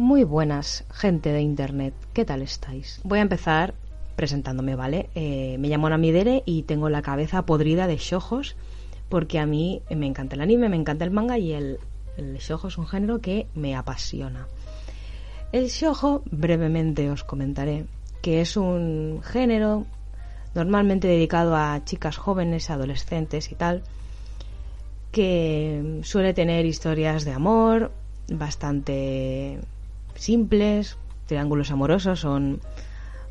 Muy buenas, gente de internet, ¿qué tal estáis? Voy a empezar presentándome, ¿vale? Eh, me llamo Namidere y tengo la cabeza podrida de shojos porque a mí me encanta el anime, me encanta el manga y el, el shojo es un género que me apasiona. El shojo, brevemente os comentaré, que es un género normalmente dedicado a chicas jóvenes, adolescentes y tal, que suele tener historias de amor bastante simples, triángulos amorosos son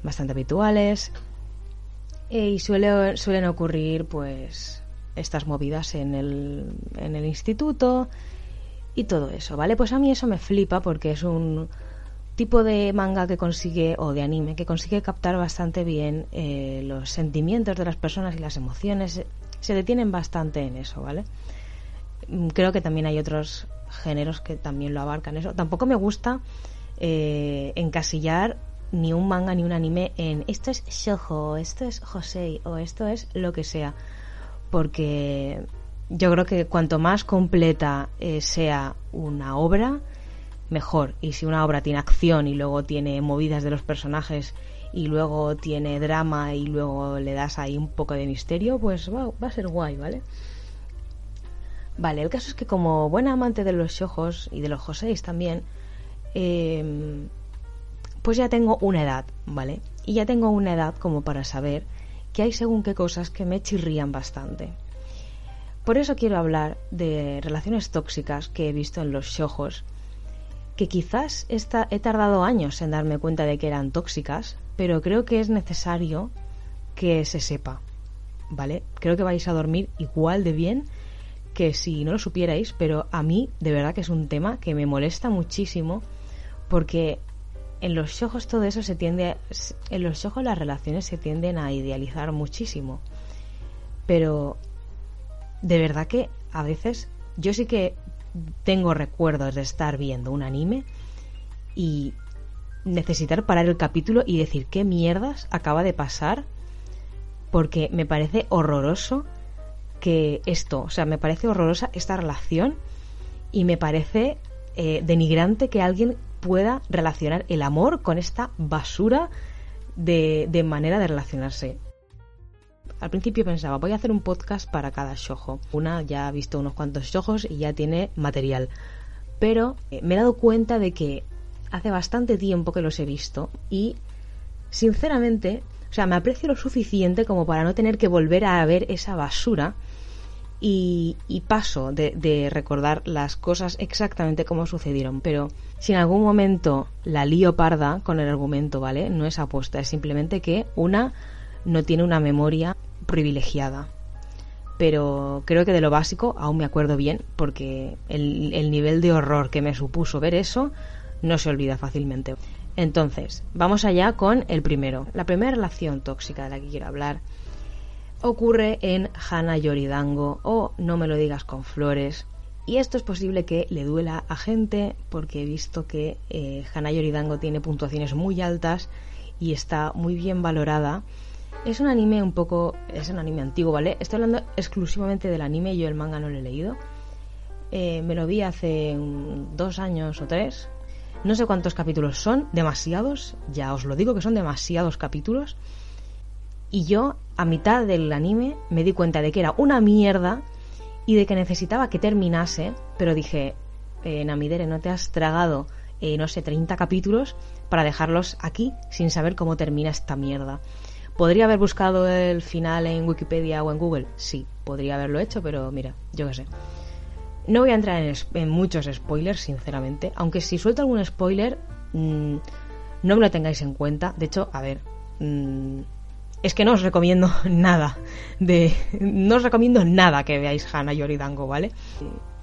bastante habituales e, y suele, suelen ocurrir pues estas movidas en el, en el instituto y todo eso, ¿vale? Pues a mí eso me flipa porque es un tipo de manga que consigue, o de anime, que consigue captar bastante bien eh, los sentimientos de las personas y las emociones. Se detienen bastante en eso, ¿vale? Mm, creo que también hay otros géneros que también lo abarcan eso. Tampoco me gusta eh, encasillar ni un manga ni un anime en esto es Shoujo, esto es Josei o esto es lo que sea. Porque yo creo que cuanto más completa eh, sea una obra, mejor. Y si una obra tiene acción y luego tiene movidas de los personajes y luego tiene drama y luego le das ahí un poco de misterio, pues va, va a ser guay, ¿vale? Vale, el caso es que como buena amante de los ojos y de los joseis también, em, pues ya tengo una edad, ¿vale? Y ya tengo una edad como para saber que hay según qué cosas que me chirrían bastante. Por eso quiero hablar de relaciones tóxicas que he visto en los shojos que quizás he tardado años en darme cuenta de que eran tóxicas, pero creo que es necesario que se sepa, ¿vale? Creo que vais a dormir igual de bien que si no lo supierais, pero a mí de verdad que es un tema que me molesta muchísimo porque en los ojos todo eso se tiende en los ojos las relaciones se tienden a idealizar muchísimo. Pero de verdad que a veces yo sí que tengo recuerdos de estar viendo un anime y necesitar parar el capítulo y decir qué mierdas acaba de pasar porque me parece horroroso que esto, o sea, me parece horrorosa esta relación y me parece eh, denigrante que alguien pueda relacionar el amor con esta basura de, de manera de relacionarse. Al principio pensaba, voy a hacer un podcast para cada shojo. Una ya ha visto unos cuantos shojos y ya tiene material. Pero eh, me he dado cuenta de que hace bastante tiempo que los he visto y, sinceramente, o sea, me aprecio lo suficiente como para no tener que volver a ver esa basura y, paso de, recordar las cosas exactamente como sucedieron. Pero si en algún momento la lío parda con el argumento, ¿vale? No es apuesta, es simplemente que una no tiene una memoria privilegiada. Pero creo que de lo básico aún me acuerdo bien, porque el, nivel de horror que me supuso ver eso no se olvida fácilmente. Entonces, vamos allá con el primero. La primera relación tóxica de la que quiero hablar ocurre en Hana Yoridango o No me lo digas con flores. Y esto es posible que le duela a gente porque he visto que eh, Hana Yoridango tiene puntuaciones muy altas y está muy bien valorada es un anime un poco. Es un anime antiguo, ¿vale? Estoy hablando exclusivamente del anime, yo el manga no lo he leído. Eh, me lo vi hace dos años o tres. No sé cuántos capítulos son, demasiados, ya os lo digo que son demasiados capítulos. Y yo, a mitad del anime, me di cuenta de que era una mierda y de que necesitaba que terminase, pero dije, eh, Namidere, no te has tragado, eh, no sé, 30 capítulos para dejarlos aquí sin saber cómo termina esta mierda. ¿Podría haber buscado el final en Wikipedia o en Google? Sí, podría haberlo hecho, pero mira, yo qué sé. No voy a entrar en, muchos spoilers, sinceramente, aunque si suelto algún spoiler, mm, no me lo tengáis en cuenta. De hecho, a ver, mm, es que no os recomiendo nada de, no os recomiendo nada que veáis Hana Yoridango, ¿vale?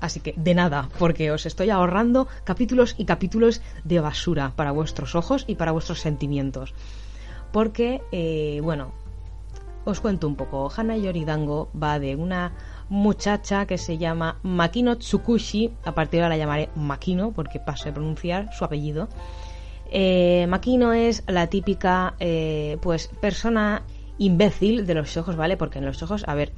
Así que de nada, porque os estoy ahorrando capítulos y capítulos de basura para vuestros ojos y para vuestros sentimientos porque, eh, bueno, os cuento un poco. Hana Yoridango va de una muchacha que se llama Makino Tsukushi, a partir de ahora la llamaré Makino porque paso de pronunciar su apellido. Eh, Makino es la típica eh, pues persona imbécil de los ojos, ¿vale? Porque en los ojos, a ver,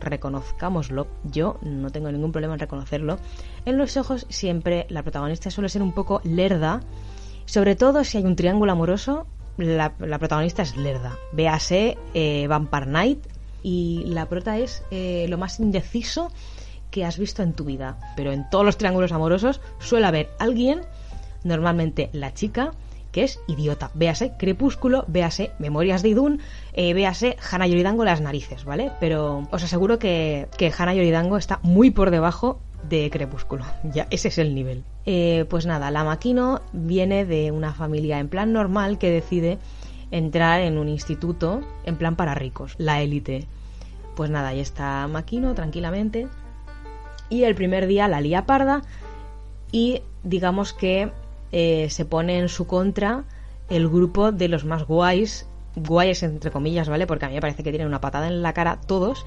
reconozcámoslo, yo no tengo ningún problema en reconocerlo, en los ojos siempre la protagonista suele ser un poco lerda, sobre todo si hay un triángulo amoroso, la, protagonista es lerda. Véase eh, Vampire Night y la prota es eh, lo más indeciso que has visto en tu vida. Pero en todos los triángulos amorosos suele haber alguien, normalmente la chica, que es idiota. Véase Crepúsculo, véase Memorias de Idún, eh, véase Hannah Yoridango las narices, ¿vale? Pero os aseguro que, que Hannah Yoridango está muy por debajo de Crepúsculo. Ya, ese es el nivel. Eh, pues nada, la Maquino viene de una familia en plan normal que decide entrar en un instituto en plan para ricos, la élite. Pues nada, ahí está Maquino tranquilamente. Y el primer día la lía parda y digamos que eh, se pone en su contra el grupo de los más guays, guays entre comillas, ¿vale? Porque a mí me parece que tienen una patada en la cara todos,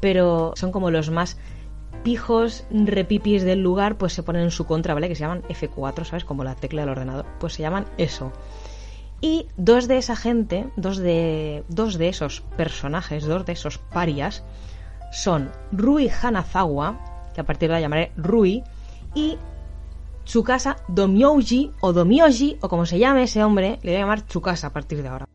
pero son como los más pijos, repipis del lugar, pues se ponen en su contra, ¿vale? Que se llaman F4, ¿sabes? Como la tecla del ordenador. Pues se llaman eso. Y dos de esa gente, dos de, dos de esos personajes, dos de esos parias, son Rui Hanazawa, que a partir de ahora llamaré Rui, y Tsukasa Domyoji o Domyoji o como se llame ese hombre, le voy a llamar Tsukasa a partir de ahora.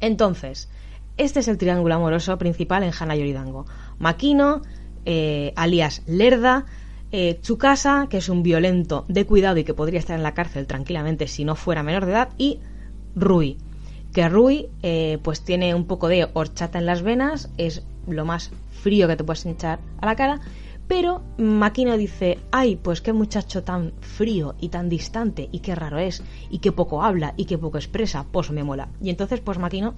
Entonces, este es el triángulo amoroso principal en Hana Yoridango. Makino, eh, alias Lerda, eh, Tsukasa, que es un violento de cuidado y que podría estar en la cárcel tranquilamente si no fuera menor de edad, y Rui, que Rui eh, pues tiene un poco de horchata en las venas, es lo más frío que te puedes echar a la cara, pero Makino dice, ay, pues qué muchacho tan frío y tan distante y qué raro es y qué poco habla y qué poco expresa, pues me mola. Y entonces pues Makino,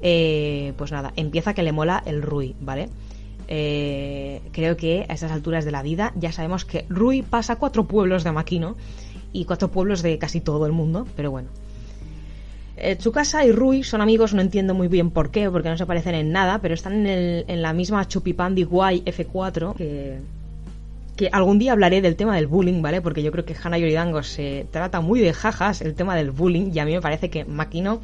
eh, pues nada, empieza que le mola el Rui, ¿vale? Eh, creo que a estas alturas de la vida ya sabemos que Rui pasa cuatro pueblos de Makino y cuatro pueblos de casi todo el mundo, pero bueno. Eh, Tsukasa y Rui son amigos, no entiendo muy bien por qué, porque no se parecen en nada, pero están en, la misma Chupipandi Guay F4, que, que algún día hablaré del tema del bullying, ¿vale? Porque yo creo que Hana Yoridango se trata muy de jajas el tema del bullying, y a mí me parece que Makino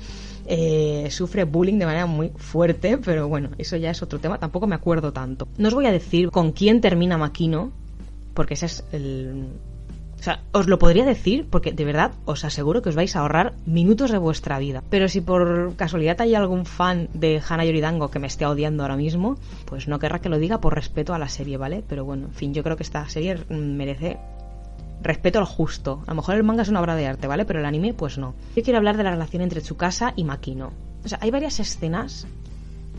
eh, sufre bullying de manera muy fuerte, pero bueno, eso ya es otro tema, tampoco me acuerdo tanto. No os voy a decir con quién termina Makino, porque ese es el, o sea, os lo podría decir porque de verdad os aseguro que os vais a ahorrar minutos de vuestra vida. Pero si por casualidad hay algún fan de Hana Yoridango que me esté odiando ahora mismo, pues no querrá que lo diga por respeto a la serie, ¿vale? Pero bueno, en fin, yo creo que esta serie merece respeto al justo. A lo mejor el manga es una obra de arte, ¿vale? Pero el anime, pues no. Yo quiero hablar de la relación entre Tsukasa y Makino. O sea, hay varias escenas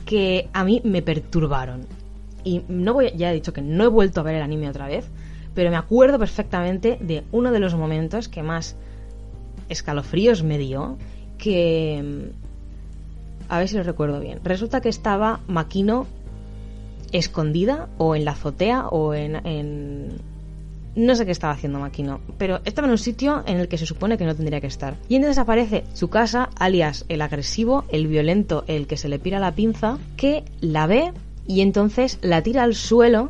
que a mí me perturbaron. Y no voy, ya he dicho que no he vuelto a ver el anime otra vez, pero me acuerdo perfectamente de uno de los momentos que más escalofríos me dio, que... Mm, a ver si lo recuerdo bien. Resulta que estaba Maquino escondida o en la azotea o en, no sé qué estaba haciendo Maquino, pero estaba en un sitio en el que se supone que no tendría que estar. Y entonces aparece su casa, alias el agresivo, el violento, el que se le pira la pinza, que la ve y entonces la tira al suelo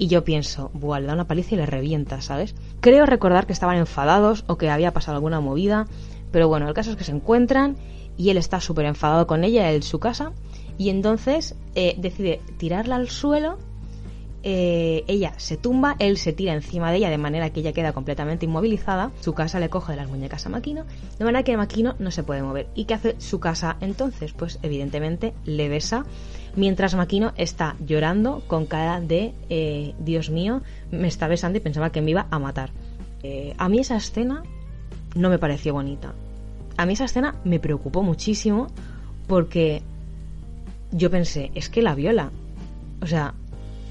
y yo pienso, buah, le da una paliza y le revienta, ¿sabes? Creo recordar que estaban enfadados o que había pasado alguna movida, pero bueno, el caso es que se encuentran y él está súper enfadado con ella, en su casa, y entonces eh, decide tirarla al suelo. Eh, ella se tumba, él se tira encima de ella de manera que ella queda completamente inmovilizada. Su casa le coge de las muñecas a Maquino, de manera que Maquino no se puede mover. ¿Y qué hace su casa entonces? Pues evidentemente le besa mientras Maquino está llorando con cara de eh, Dios mío, me está besando y pensaba que me iba a matar. Eh, a mí esa escena no me pareció bonita. A mí esa escena me preocupó muchísimo porque yo pensé, es que la viola. O sea,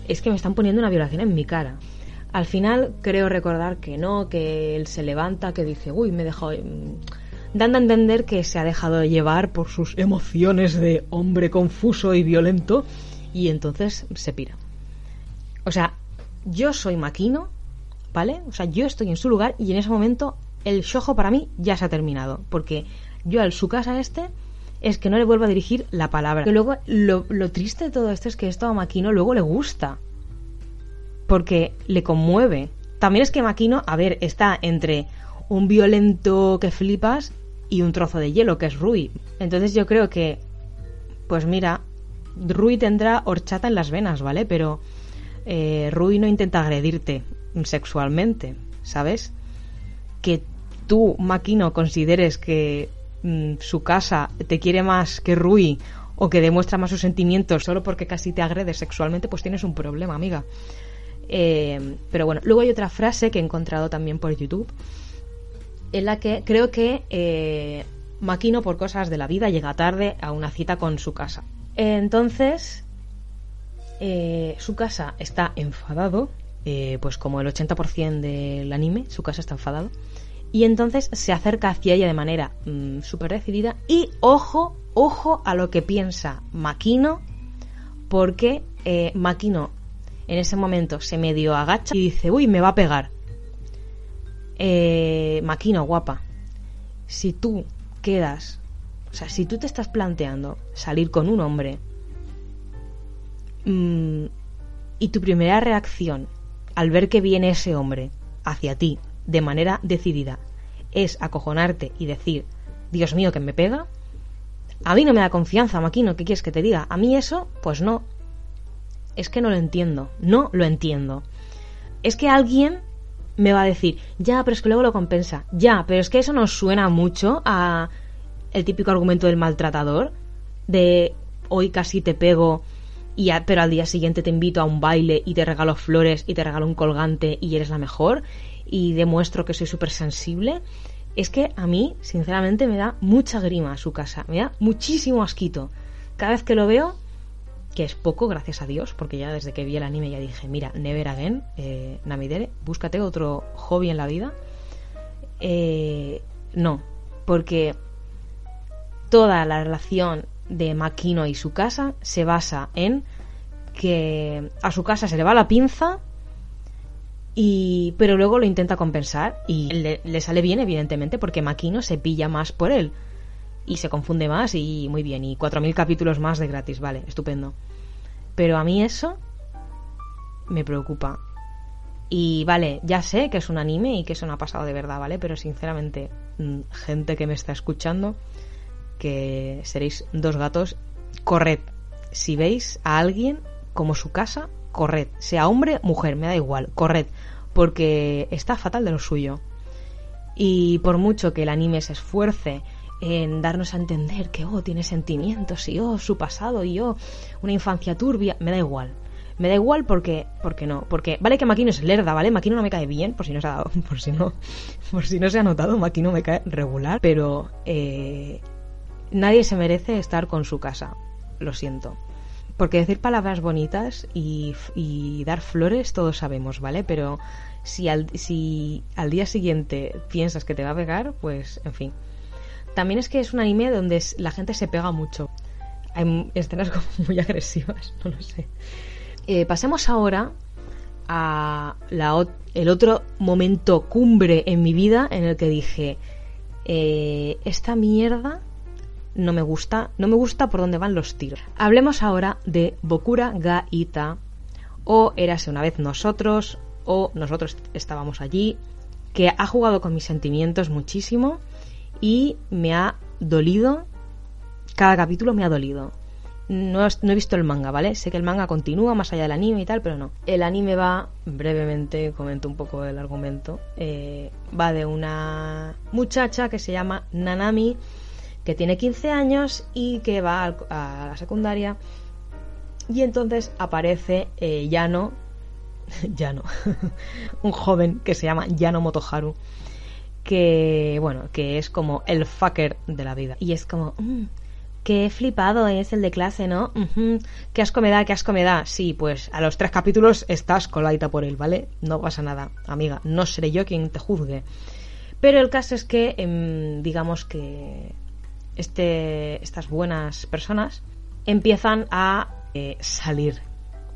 es que me están poniendo una violación en mi cara. Al final creo recordar que no, que él se levanta, que dice, uy, me dejó dando a entender que se ha dejado llevar por sus emociones de hombre confuso y violento y entonces se pira. O sea, yo soy Maquino, ¿vale? O sea, yo estoy en su lugar y en ese momento el shojo para mí ya se ha terminado, porque yo al su casa este es que no le vuelvo a dirigir la palabra. Que luego lo, lo triste de todo esto es que esto a Maquino luego le gusta, porque le conmueve. También es que Maquino, a ver, está entre un violento que flipas y un trozo de hielo, que es Rui. Entonces yo creo que pues mira, Rui tendrá horchata en las venas, ¿vale? Pero eh, Rui no intenta agredirte sexualmente, ¿sabes? Que tú, Maquino, consideres que mm, su casa te quiere más que Rui o que demuestra más sus sentimientos solo porque casi te agrede sexualmente, pues tienes un problema, amiga. Eh, pero bueno, luego hay otra frase que he encontrado también por YouTube, en la que creo que eh, Maquino, por cosas de la vida, llega tarde a una cita con su casa. Entonces, eh, su casa está enfadado, pues como el 80% del anime, su casa está enfadado. Y entonces se acerca hacia ella de manera mm, súper decidida. Y ojo, ojo a lo que piensa Maquino, porque eh, Maquino en ese momento se medio agacha y dice, uy, me va a pegar. Eh, Maquino, guapa, si tú quedas, o sea, si tú te estás planteando salir con un hombre mm, y tu primera reacción al ver que viene ese hombre hacia ti de manera decidida es acojonarte y decir, Dios mío, que me pega, a mí no me da confianza, Maquino, ¿qué quieres que te diga? A mí eso, pues no. Es que no lo entiendo, no lo entiendo. Es que alguien me va a decir, ya, pero es que luego lo compensa, ya, pero es que eso nos suena mucho a el típico argumento del maltratador, de hoy casi te pego, y pero al día siguiente te invito a un baile y te regalo flores y te regalo un colgante y eres la mejor y demuestro que soy súper sensible, es que a mí, sinceramente, me da mucha grima su casa, me da muchísimo asquito. Cada vez que lo veo, que es poco, gracias a Dios, porque ya desde que vi el anime ya dije, mira, never again, eh, Namidere, búscate otro hobby en la vida. Eh, no, porque toda la relación de Makino y su casa se basa en que a su casa se le va la pinza y, pero luego lo intenta compensar y le, sale bien, evidentemente, porque Maquino se pilla más por él y se confunde más y muy bien. Y 4.000 capítulos más de gratis, vale, estupendo. Pero a mí eso me preocupa. Y vale, ya sé que es un anime y que eso no ha pasado de verdad, ¿vale? Pero sinceramente, mm, gente que me está escuchando, que seréis dos gatos, corred. Si veis a alguien como su casa, corred. Sea hombre, mujer, me da igual, corred. Porque está fatal de lo suyo. Y por mucho que el anime se esfuerce en darnos a entender que, oh, tiene sentimientos y, oh, su pasado y, oh, una infancia turbia, me da igual. Me da igual porque, porque no, porque vale que Maquino es lerda, ¿vale? Maquino no me cae bien, por si no se ha por si no, por si no se ha notado, Maquino me cae regular, pero eh, nadie se merece estar con su casa, lo siento. Porque decir palabras bonitas y, dar flores todos sabemos, ¿vale? Pero si al, si al día siguiente piensas que te va a pegar, pues en fin. También es que es un anime donde la gente se pega mucho. Hay escenas como muy agresivas, no lo sé. Eh, pasemos ahora a la, el otro momento cumbre en mi vida en el que dije, eh, esta mierda no me gusta, no me gusta por dónde van los tiros. Hablemos ahora de Bokura ga Ita, o Érase una vez nosotros, o Nosotros estábamos allí, que ha jugado con mis sentimientos muchísimo y me ha dolido, cada capítulo me ha dolido. No, he visto el manga, ¿vale? Sé que el manga continúa más allá del anime y tal, pero no. El anime va, brevemente comento un poco el argumento, eh, va de una muchacha que se llama Nanami, que tiene 15 años y que va a la secundaria. Y entonces aparece eh, Yano, Yano, un joven que se llama Yano Motoharu, que, bueno, que es como el fucker de la vida. Y es como, mm, qué flipado es el de clase, ¿no? Qué asco me da, qué asco me da. Sí, pues a los tres capítulos estás coladita por él, ¿vale? No pasa nada, amiga. No seré yo quien te juzgue. Pero el caso es que, em, digamos que este, estas buenas personas empiezan a eh, salir.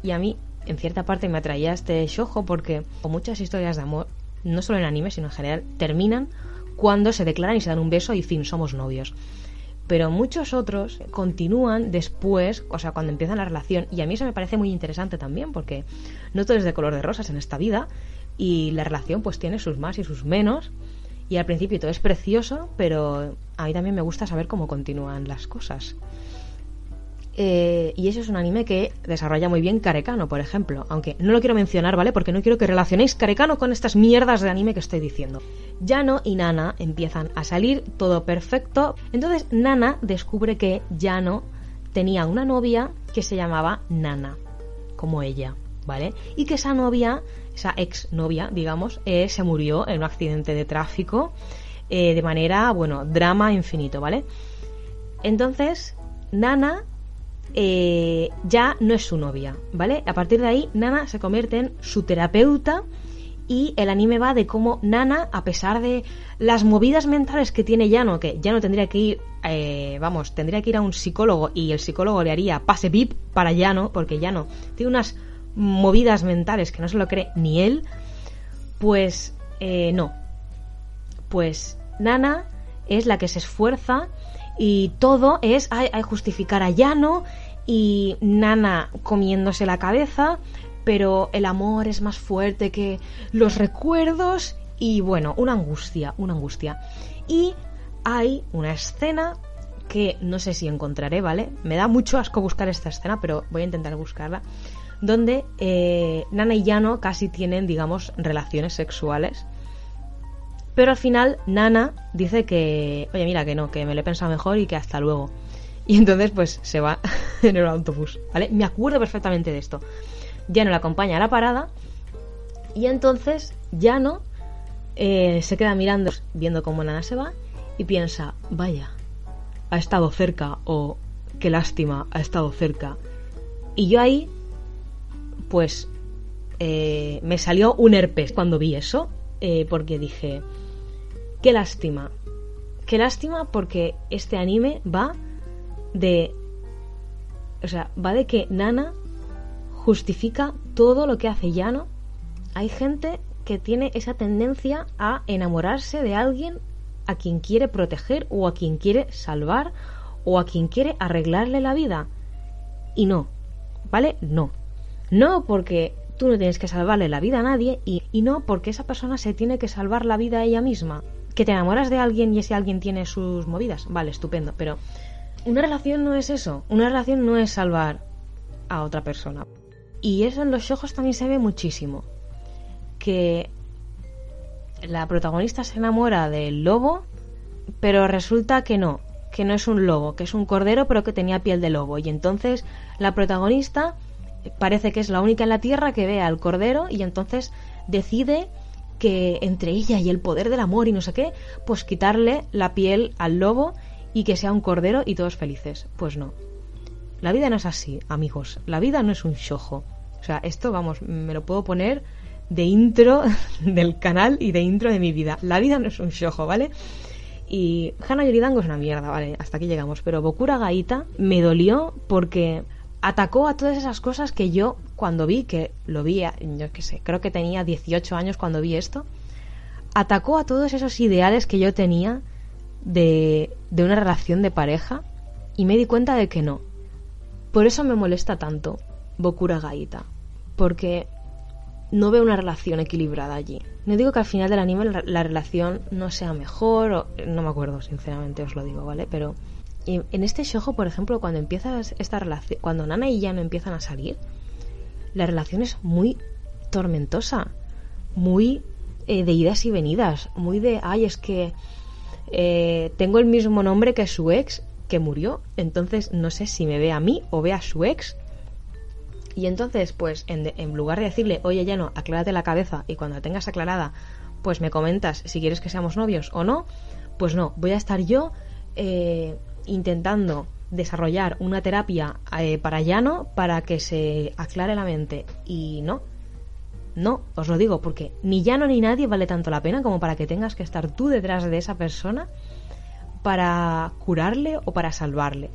Y a mí, en cierta parte, me atraía este shojo porque muchas historias de amor, no solo en anime, sino en general, terminan cuando se declaran y se dan un beso y fin, somos novios. Pero muchos otros continúan después, o sea, cuando empiezan la relación. Y a mí eso me parece muy interesante también, porque no todo es de color de rosas en esta vida. Y la relación pues tiene sus más y sus menos. Y al principio todo es precioso, pero a mí también me gusta saber cómo continúan las cosas. Eh, y eso es un anime que desarrolla muy bien Karekano, por ejemplo. Aunque no lo quiero mencionar, ¿vale? Porque no quiero que relacionéis Karekano con estas mierdas de anime que estoy diciendo. Yano y Nana empiezan a salir, todo perfecto. Entonces Nana descubre que Yano tenía una novia que se llamaba Nana, como ella, ¿vale? Y que esa novia, esa ex novia, digamos, eh, se murió en un accidente de tráfico eh, de manera, bueno, drama infinito, ¿vale? Entonces, Nana eh, ya no es su novia, ¿vale? A partir de ahí, Nana se convierte en su terapeuta y el anime va de cómo Nana, a pesar de las movidas mentales que tiene Yano, que ya no tendría que ir, eh, vamos, tendría que ir a un psicólogo y el psicólogo le haría pase VIP para Yano, porque Yano tiene unas movidas mentales que no se lo cree ni él, pues eh, no. Pues Nana es la que se esfuerza y todo es hay justificar a Yano y Nana comiéndose la cabeza, pero el amor es más fuerte que los recuerdos y bueno, una angustia, una angustia. Y hay una escena que no sé si encontraré, ¿vale? Me da mucho asco buscar esta escena, pero voy a intentar buscarla. Donde eh, Nana y Yano casi tienen, digamos, relaciones sexuales. Pero al final Nana dice que, oye, mira, que no, que me lo he pensado mejor y que hasta luego. Y entonces pues se va en el autobús, ¿vale? Me acuerdo perfectamente de esto. Ya no la acompaña a la parada y entonces ya no eh, se queda mirando, viendo cómo Nana se va y piensa, vaya, ha estado cerca o qué lástima, ha estado cerca. Y yo ahí, pues, eh, me salió un herpes cuando vi eso, eh, porque dije, qué lástima, qué lástima porque este anime va de... O sea, va de que Nana justifica todo lo que hace Yano. Hay gente que tiene esa tendencia a enamorarse de alguien a quien quiere proteger o a quien quiere salvar o a quien quiere arreglarle la vida. Y no, ¿vale? No. No porque tú no tienes que salvarle la vida a nadie y, y, no porque esa persona se tiene que salvar la vida a ella misma. Que te enamoras de alguien y ese alguien tiene sus movidas. Vale, estupendo, pero una relación no es eso. Una relación no es salvar a otra persona. Y eso en los ojos también se ve muchísimo. Que la protagonista se enamora del lobo, pero resulta que no, que no es un lobo, que es un cordero, pero que tenía piel de lobo. Y entonces la protagonista parece que es la única en la tierra que ve al cordero y entonces decide que entre ella y el poder del amor y no sé qué, pues quitarle la piel al lobo y que sea un cordero y todos felices. Pues no. La vida no es así, amigos. La vida no es un shojo. O sea, esto, vamos, me lo puedo poner de intro del canal y de intro de mi vida. La vida no es un shojo, ¿vale? Y Hana Yoridango es una mierda, ¿vale? Hasta aquí llegamos. Pero Bokura Gaita me dolió porque atacó a todas esas cosas que yo cuando vi, que lo vi, yo qué sé, creo que tenía 18 años cuando vi esto, atacó a todos esos ideales que yo tenía de, de una relación de pareja y me di cuenta de que no. Por eso me molesta tanto Bokura Gaita, porque no veo una relación equilibrada allí. No digo que al final del anime la, relación no sea mejor, o, no me acuerdo, sinceramente os lo digo, ¿vale? Pero en este shojo, por ejemplo, cuando empieza esta relación, cuando Nana y Yano empiezan a salir, la relación es muy tormentosa, muy eh, de idas y venidas, muy de, ay, es que eh, tengo el mismo nombre que su ex que murió, entonces no sé si me ve a mí o ve a su ex. Y entonces, pues, en, lugar de decirle, oye, ya no, aclárate la cabeza y cuando la tengas aclarada, pues me comentas si quieres que seamos novios o no, pues no, voy a estar yo eh, intentando desarrollar una terapia eh, para llano para que se aclare la mente. Y no, no, os lo digo, porque ni Llano ni nadie vale tanto la pena como para que tengas que estar tú detrás de esa persona para curarle o para salvarle.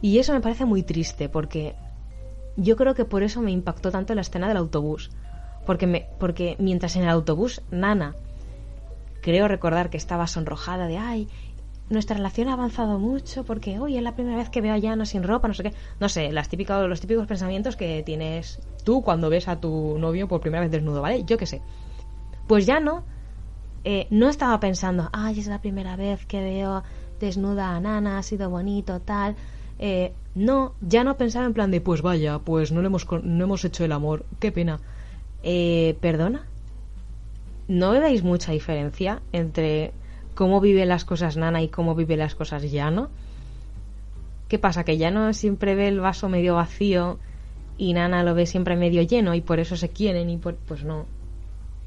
Y eso me parece muy triste, porque yo creo que por eso me impactó tanto la escena del autobús. Porque, me, porque mientras en el autobús, Nana, creo recordar que estaba sonrojada de, ay, nuestra relación ha avanzado mucho porque hoy es la primera vez que veo a Llano sin ropa, no sé qué. No sé, las típicas, los típicos pensamientos que tienes tú cuando ves a tu novio por primera vez desnudo, ¿vale? Yo qué sé. Pues ya no, eh, no estaba pensando, ay, es la primera vez que veo desnuda a Nana, ha sido bonito, tal. Eh, no, ya no pensaba en plan de, pues vaya, pues no, le hemos, no hemos hecho el amor, qué pena. Eh, ¿Perdona? ¿No veis mucha diferencia entre cómo vive las cosas Nana y cómo vive las cosas Llano? ¿Qué pasa? Que Llano siempre ve el vaso medio vacío y Nana lo ve siempre medio lleno y por eso se quieren y pues no,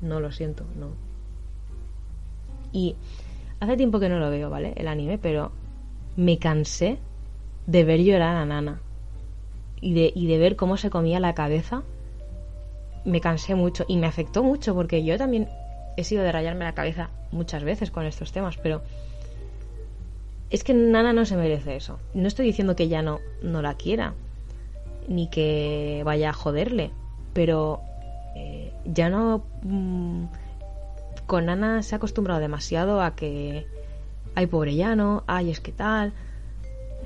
no lo siento, no. Y hace tiempo que no lo veo, ¿vale? El anime, pero me cansé de ver llorar a Nana y de, y de ver cómo se comía la cabeza. Me cansé mucho y me afectó mucho porque yo también he sido de rayarme la cabeza muchas veces con estos temas, pero es que Nana no se merece eso. No estoy diciendo que ya no, no la quiera, ni que vaya a joderle, pero eh, ya no... Mm, con Nana se ha acostumbrado demasiado a que... Ay, pobre llano, ay, es que tal...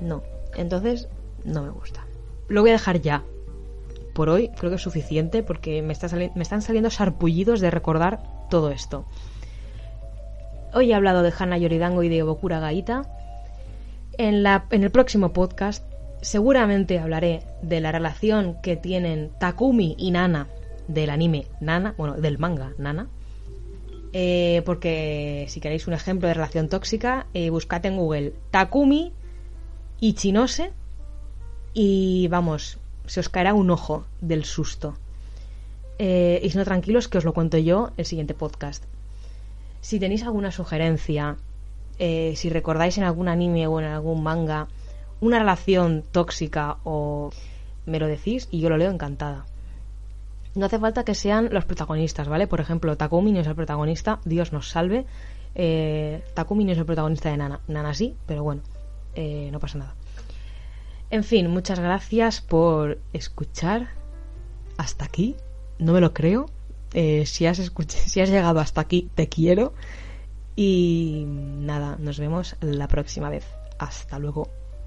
No, entonces no me gusta. Lo voy a dejar ya. Por hoy creo que es suficiente porque me, está me están saliendo sarpullidos de recordar todo esto. Hoy he hablado de Hana Yoridango y de Obokura Gaita. En, la, en el próximo podcast seguramente hablaré de la relación que tienen Takumi y Nana del anime Nana, bueno, del manga Nana. Eh, porque si queréis un ejemplo de relación tóxica, eh, buscad en Google Takumi y Chinose y vamos, se os caerá un ojo del susto. Eh, y si no, tranquilos que os lo cuento yo el siguiente podcast. Si tenéis alguna sugerencia, eh, si recordáis en algún anime o en algún manga una relación tóxica o me lo decís y yo lo leo encantada. No hace falta que sean los protagonistas, ¿vale? Por ejemplo, Takumi no es el protagonista, Dios nos salve. Eh, Takumi no es el protagonista de Nana. Nana sí, pero bueno, no pasa nada. En fin, muchas gracias por escuchar hasta aquí. No me lo creo. Eh, si, has si has llegado hasta aquí, te quiero. Y nada, nos vemos la próxima vez. Hasta luego.